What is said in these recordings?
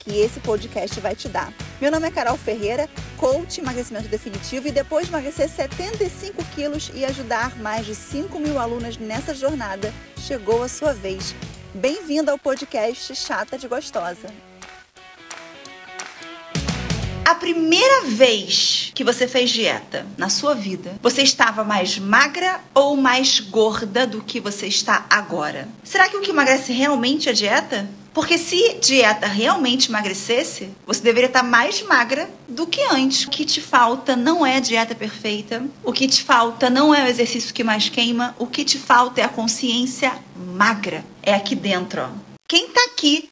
que esse podcast vai te dar. Meu nome é Carol Ferreira, coach emagrecimento definitivo e depois de emagrecer 75 quilos e ajudar mais de 5 mil alunas nessa jornada, chegou a sua vez. Bem-vinda ao podcast Chata de Gostosa. A primeira vez que você fez dieta na sua vida, você estava mais magra ou mais gorda do que você está agora? Será que o que emagrece realmente é dieta? Porque se dieta realmente emagrecesse, você deveria estar mais magra do que antes. O que te falta não é a dieta perfeita, o que te falta não é o exercício que mais queima, o que te falta é a consciência magra. É aqui dentro, ó. Quem tá aqui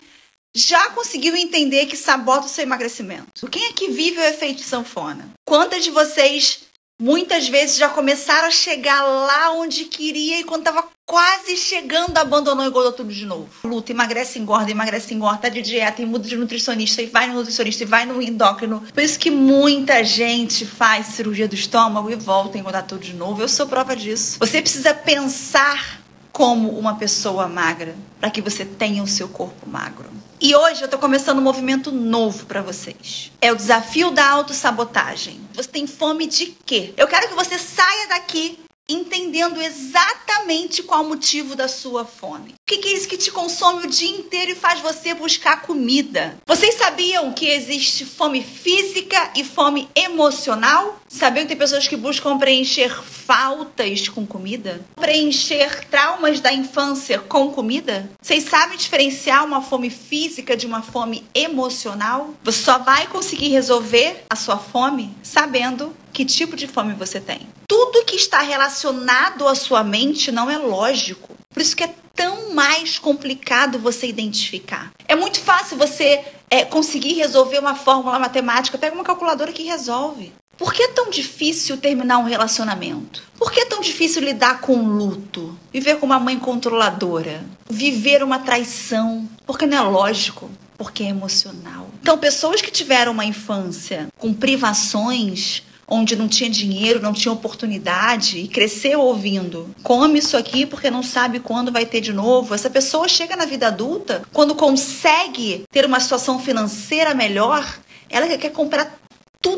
já conseguiu entender que sabota o seu emagrecimento? Quem é que vive o efeito sanfona? Quantas de vocês muitas vezes já começaram a chegar lá onde queria e quando estava quase chegando, abandonou e engordou tudo de novo. Luta, emagrece, engorda, emagrece, engorda, tá de dieta, e muda de nutricionista, e vai no nutricionista, e vai no endócrino. Por isso que muita gente faz cirurgia do estômago e volta a engordar tudo de novo. Eu sou prova disso. Você precisa pensar como uma pessoa magra para que você tenha o seu corpo magro. E hoje eu estou começando um movimento novo para vocês. É o desafio da autossabotagem. Você tem fome de quê? Eu quero que você saia daqui entendendo exatamente qual o motivo da sua fome. O que é isso que te consome o dia inteiro e faz você buscar comida? Vocês sabiam que existe fome física e fome emocional? Sabiam que tem pessoas que buscam preencher faltas com comida? Preencher traumas da infância com comida? Vocês sabem diferenciar uma fome física de uma fome emocional? Você só vai conseguir resolver a sua fome sabendo que tipo de fome você tem. Tudo que está relacionado à sua mente não é lógico. Por isso que é tão mais complicado você identificar. É muito fácil você é, conseguir resolver uma fórmula matemática. Pega uma calculadora que resolve. Por que é tão difícil terminar um relacionamento? Por que é tão difícil lidar com o luto? Viver com uma mãe controladora? Viver uma traição? Porque não é lógico, porque é emocional. Então, pessoas que tiveram uma infância com privações onde não tinha dinheiro, não tinha oportunidade e cresceu ouvindo: come isso aqui porque não sabe quando vai ter de novo. Essa pessoa chega na vida adulta, quando consegue ter uma situação financeira melhor, ela quer comprar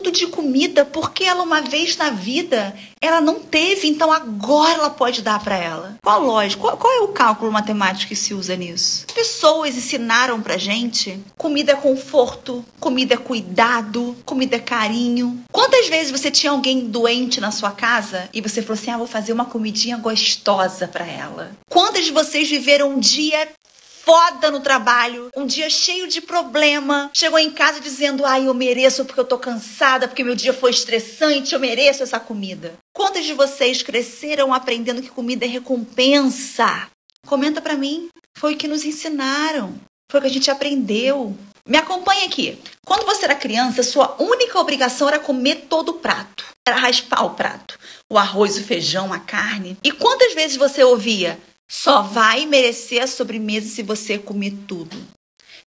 tudo de comida porque ela uma vez na vida ela não teve, então agora ela pode dar para ela. Qual lógica? Qual, qual, é o cálculo matemático que se usa nisso? Pessoas ensinaram pra gente comida é conforto, comida é cuidado, comida é carinho. Quantas vezes você tinha alguém doente na sua casa e você falou assim: "Ah, vou fazer uma comidinha gostosa para ela"? Quantas de vocês viveram um dia foda no trabalho, um dia cheio de problema, chegou em casa dizendo: "Ai, eu mereço porque eu tô cansada, porque meu dia foi estressante, eu mereço essa comida". Quantos de vocês cresceram aprendendo que comida é recompensa? Comenta para mim. Foi o que nos ensinaram, foi o que a gente aprendeu. Me acompanha aqui. Quando você era criança, sua única obrigação era comer todo o prato. Era raspar o prato. O arroz, o feijão, a carne. E quantas vezes você ouvia: só vai merecer a sobremesa se você comer tudo.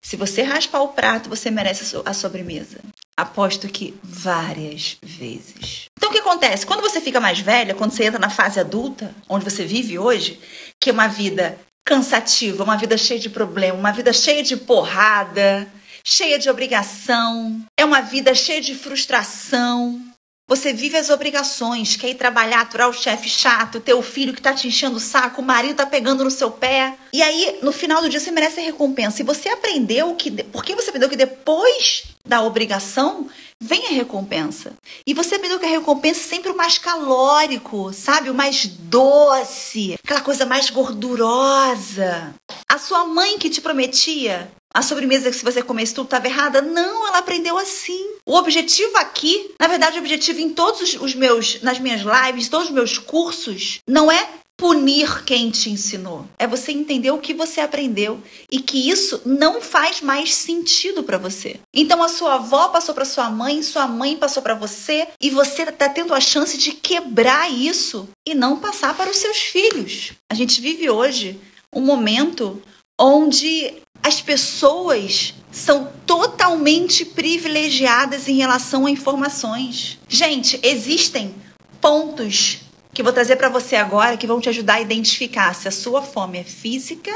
Se você raspar o prato, você merece a sobremesa. Aposto que várias vezes. Então o que acontece? Quando você fica mais velha, quando você entra na fase adulta, onde você vive hoje, que é uma vida cansativa, uma vida cheia de problema, uma vida cheia de porrada, cheia de obrigação, é uma vida cheia de frustração, você vive as obrigações, quer ir trabalhar, aturar o chefe chato, teu filho que tá te enchendo o saco, o marido tá pegando no seu pé. E aí, no final do dia, você merece a recompensa. E você aprendeu que. Porque você aprendeu que depois da obrigação vem a recompensa. E você aprendeu que a recompensa é sempre o mais calórico, sabe? O mais doce, aquela coisa mais gordurosa. A sua mãe que te prometia a sobremesa que se você comesse tudo estava errada. Não, ela aprendeu assim. O objetivo aqui, na verdade, o objetivo em todos os meus, nas minhas lives, todos os meus cursos, não é punir quem te ensinou. É você entender o que você aprendeu e que isso não faz mais sentido para você. Então a sua avó passou para sua mãe, sua mãe passou para você e você está tendo a chance de quebrar isso e não passar para os seus filhos. A gente vive hoje um momento onde as pessoas são totalmente privilegiadas em relação a informações. Gente, existem pontos que vou trazer para você agora que vão te ajudar a identificar se a sua fome é física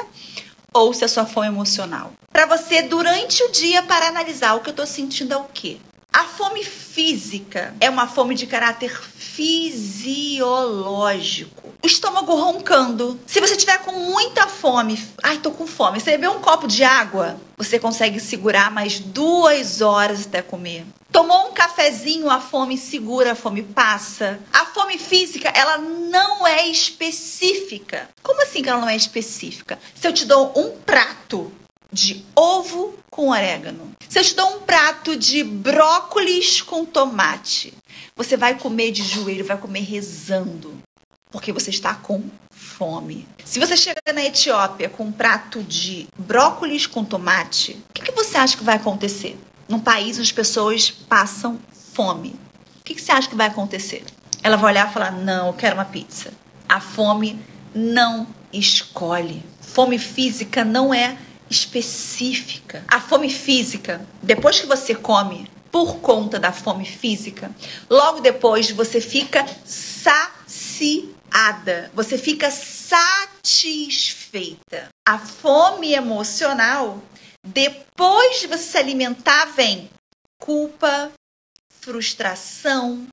ou se a sua fome é emocional. Para você durante o dia para analisar o que eu estou sentindo é o quê? A fome física é uma fome de caráter fisiológico. O estômago roncando. Se você tiver com muita fome, ai, tô com fome, você beber um copo de água, você consegue segurar mais duas horas até comer. Tomou um cafezinho, a fome segura, a fome passa. A fome física, ela não é específica. Como assim que ela não é específica? Se eu te dou um prato de ovo com orégano. Se eu te dou um prato de brócolis com tomate, você vai comer de joelho, vai comer rezando, porque você está com fome. Se você chega na Etiópia com um prato de brócolis com tomate, o que, que você acha que vai acontecer? Num país onde as pessoas passam fome. O que, que você acha que vai acontecer? Ela vai olhar e falar: Não, eu quero uma pizza. A fome não escolhe. Fome física não é específica. A fome física, depois que você come por conta da fome física, logo depois você fica saciada, você fica satisfeita. A fome emocional, depois de você se alimentar, vem culpa, frustração,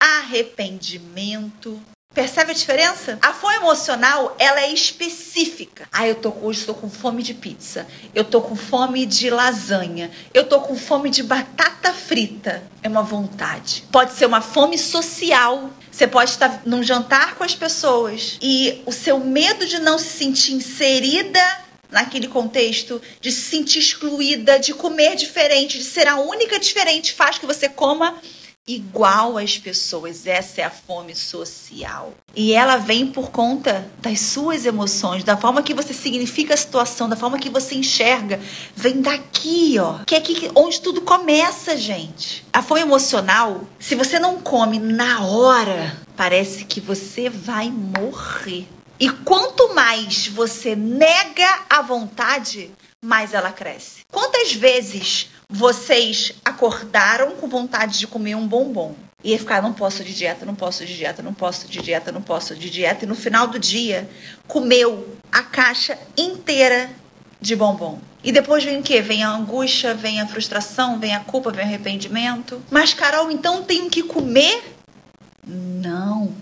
arrependimento, Percebe a diferença? A fome emocional, ela é específica. Ah, eu tô hoje estou com fome de pizza. Eu tô com fome de lasanha. Eu tô com fome de batata frita. É uma vontade. Pode ser uma fome social. Você pode estar num jantar com as pessoas e o seu medo de não se sentir inserida naquele contexto, de se sentir excluída, de comer diferente, de ser a única diferente, faz que você coma igual às pessoas. Essa é a fome social. E ela vem por conta das suas emoções, da forma que você significa a situação, da forma que você enxerga. Vem daqui, ó. Que é aqui onde tudo começa, gente. A fome emocional, se você não come na hora, parece que você vai morrer. E quanto mais você nega a vontade, mais ela cresce. Quantas vezes vocês acordaram com vontade de comer um bombom? E ficar, não posso de dieta, não posso de dieta, não posso de dieta, não posso de dieta. E no final do dia, comeu a caixa inteira de bombom. E depois vem o quê? Vem a angústia, vem a frustração, vem a culpa, vem o arrependimento. Mas, Carol, então tenho que comer? Não.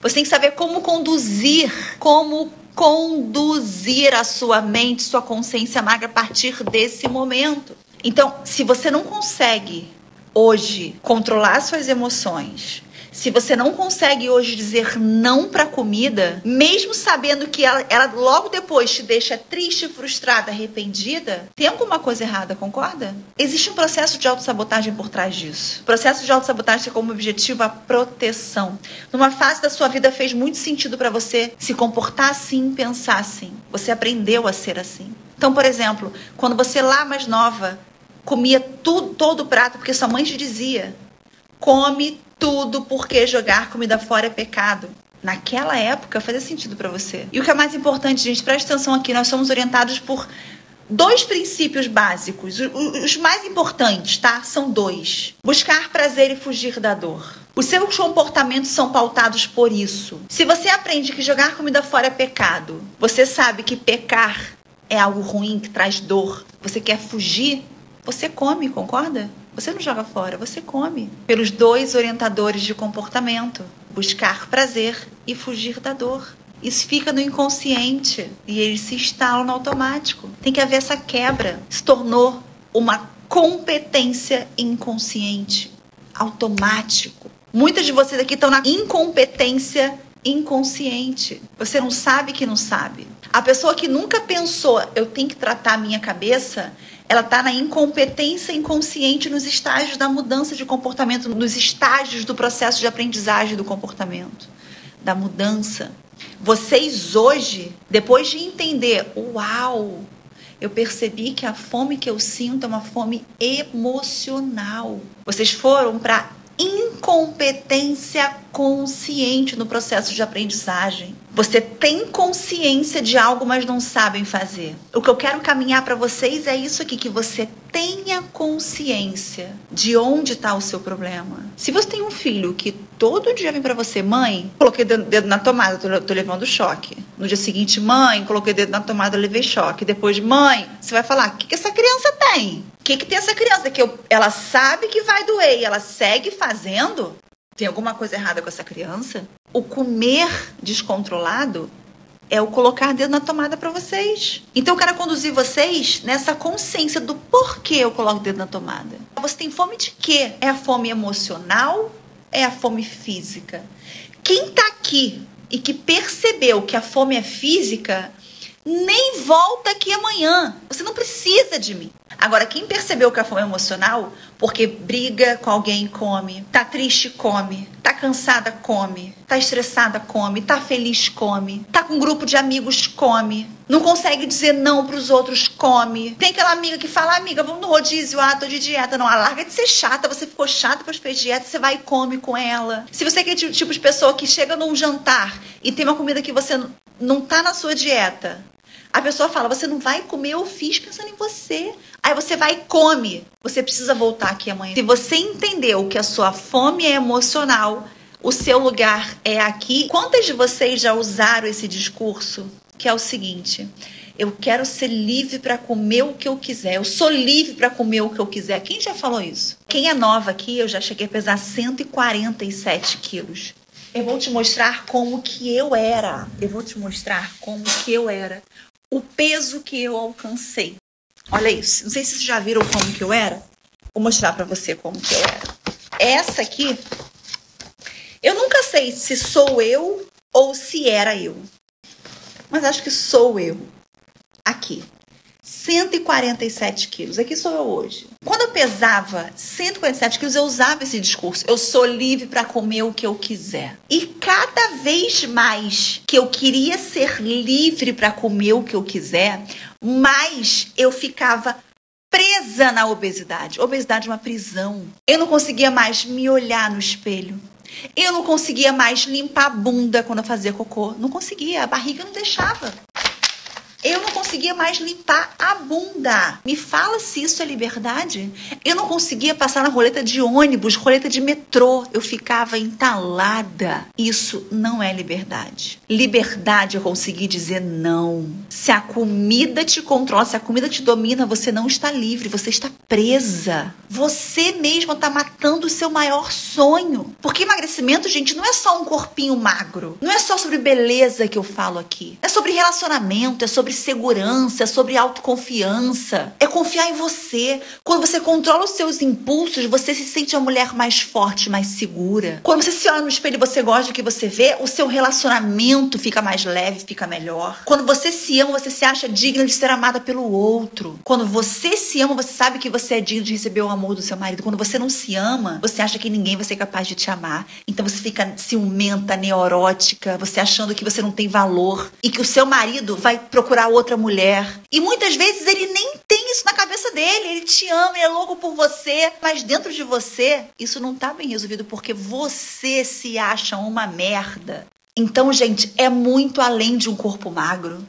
Você tem que saber como conduzir, como conduzir a sua mente, sua consciência magra a partir desse momento. Então, se você não consegue hoje controlar suas emoções, se você não consegue hoje dizer não para comida, mesmo sabendo que ela, ela, logo depois te deixa triste, frustrada, arrependida, tem alguma coisa errada, concorda? Existe um processo de autossabotagem por trás disso. O processo de autossabotagem tem como objetivo a proteção. Numa fase da sua vida fez muito sentido para você se comportar assim, pensar assim. Você aprendeu a ser assim. Então, por exemplo, quando você lá mais nova comia tudo, todo o prato, porque sua mãe te dizia: come tudo porque jogar comida fora é pecado. Naquela época fazia sentido para você. E o que é mais importante, gente, preste atenção aqui, nós somos orientados por dois princípios básicos. Os mais importantes, tá? São dois: buscar prazer e fugir da dor. Os seus comportamentos são pautados por isso. Se você aprende que jogar comida fora é pecado, você sabe que pecar é algo ruim que traz dor, você quer fugir, você come, concorda? Você não joga fora, você come. Pelos dois orientadores de comportamento: buscar prazer e fugir da dor. Isso fica no inconsciente e ele se instala no automático. Tem que haver essa quebra. Se tornou uma competência inconsciente, automático. Muitas de vocês aqui estão na incompetência inconsciente. Você não sabe que não sabe. A pessoa que nunca pensou, eu tenho que tratar a minha cabeça, ela está na incompetência inconsciente nos estágios da mudança de comportamento, nos estágios do processo de aprendizagem do comportamento. da mudança. Vocês hoje, depois de entender, uau, eu percebi que a fome que eu sinto é uma fome emocional. Vocês foram para incompetência consciente no processo de aprendizagem. Você tem consciência de algo, mas não sabem fazer. O que eu quero caminhar para vocês é isso aqui: que você tenha consciência de onde está o seu problema. Se você tem um filho que todo dia vem para você, mãe, coloquei dedo na tomada, tô, tô, levando choque. No dia seguinte, mãe, coloquei dedo na tomada, levei choque. Depois, mãe, você vai falar: o que, que essa criança tem? O que, que tem essa criança? Que eu, ela sabe que vai doer e ela segue fazendo? Tem alguma coisa errada com essa criança? O comer descontrolado é o colocar dedo na tomada para vocês. Então eu quero conduzir vocês nessa consciência do porquê eu coloco dedo na tomada. Você tem fome de quê? É a fome emocional? É a fome física? Quem tá aqui e que percebeu que a fome é física, nem volta aqui amanhã. Você não precisa de mim. Agora, quem percebeu que a fome é emocional, porque briga com alguém come, tá triste come, tá cansada come, tá estressada come, tá feliz come, tá com um grupo de amigos come, não consegue dizer não pros outros come. Tem aquela amiga que fala, amiga, vamos no rodízio, ah, tô de dieta. Não, larga de ser chata, você ficou chata depois fez dieta, você vai e come com ela. Se você é aquele tipo de pessoa que chega num jantar e tem uma comida que você não tá na sua dieta, a pessoa fala: Você não vai comer, eu fiz pensando em você. Aí você vai e come. Você precisa voltar aqui amanhã. Se você entendeu que a sua fome é emocional, o seu lugar é aqui. Quantas de vocês já usaram esse discurso? Que é o seguinte: eu quero ser livre para comer o que eu quiser. Eu sou livre para comer o que eu quiser. Quem já falou isso? Quem é nova aqui, eu já cheguei a pesar 147 quilos. Eu vou te mostrar como que eu era. Eu vou te mostrar como que eu era o peso que eu alcancei. Olha isso. Não sei se vocês já viram como que eu era. Vou mostrar para você como que eu era. Essa aqui, eu nunca sei se sou eu ou se era eu. Mas acho que sou eu. Aqui. 147 quilos. Aqui sou eu hoje. Quando eu pesava 147 quilos, eu usava esse discurso. Eu sou livre para comer o que eu quiser. E cada vez mais que eu queria ser livre para comer o que eu quiser, mais eu ficava presa na obesidade. Obesidade é uma prisão. Eu não conseguia mais me olhar no espelho. Eu não conseguia mais limpar a bunda quando eu fazia cocô. Não conseguia, a barriga não deixava eu não conseguia mais limpar a bunda. Me fala se isso é liberdade. Eu não conseguia passar na roleta de ônibus, roleta de metrô. Eu ficava entalada. Isso não é liberdade. Liberdade é conseguir dizer não. Se a comida te controla, se a comida te domina, você não está livre, você está presa. Você mesma está matando o seu maior sonho. Porque emagrecimento, gente, não é só um corpinho magro. Não é só sobre beleza que eu falo aqui. É sobre relacionamento, é sobre segurança, sobre autoconfiança. É confiar em você. Quando você controla os seus impulsos, você se sente uma mulher mais forte, mais segura. Quando você se olha no espelho e você gosta do que você vê, o seu relacionamento fica mais leve, fica melhor. Quando você se ama, você se acha digna de ser amada pelo outro. Quando você se ama, você sabe que você é digno de receber o amor do seu marido. Quando você não se ama, você acha que ninguém vai ser capaz de te amar. Então você fica ciumenta, neurótica, você achando que você não tem valor e que o seu marido vai procurar procurar outra mulher. E muitas vezes ele nem tem isso na cabeça dele. Ele te ama, ele é louco por você. Mas dentro de você, isso não tá bem resolvido porque você se acha uma merda. Então, gente, é muito além de um corpo magro.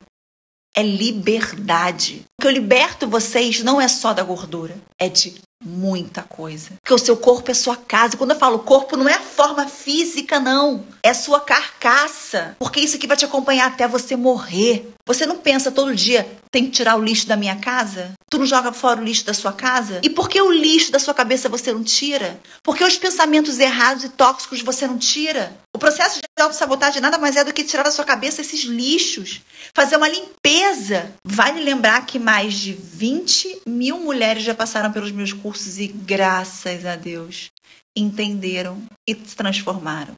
É liberdade. O que eu liberto vocês não é só da gordura, é de muita coisa. Porque o seu corpo é sua casa. Quando eu falo corpo, não é a forma física, não. É sua carcaça. Porque isso aqui vai te acompanhar até você morrer. Você não pensa todo dia, tem que tirar o lixo da minha casa? Tu não joga fora o lixo da sua casa? E por que o lixo da sua cabeça você não tira? Por que os pensamentos errados e tóxicos você não tira? O processo de autossabotagem nada mais é do que tirar da sua cabeça esses lixos. Fazer uma limpeza. Vale lembrar que mais de 20 mil mulheres já passaram pelos meus cursos e, graças a Deus, entenderam e se transformaram.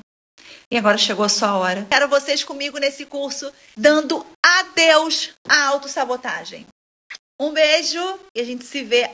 E agora chegou a sua hora. Quero vocês comigo nesse curso, dando adeus à autossabotagem. Um beijo e a gente se vê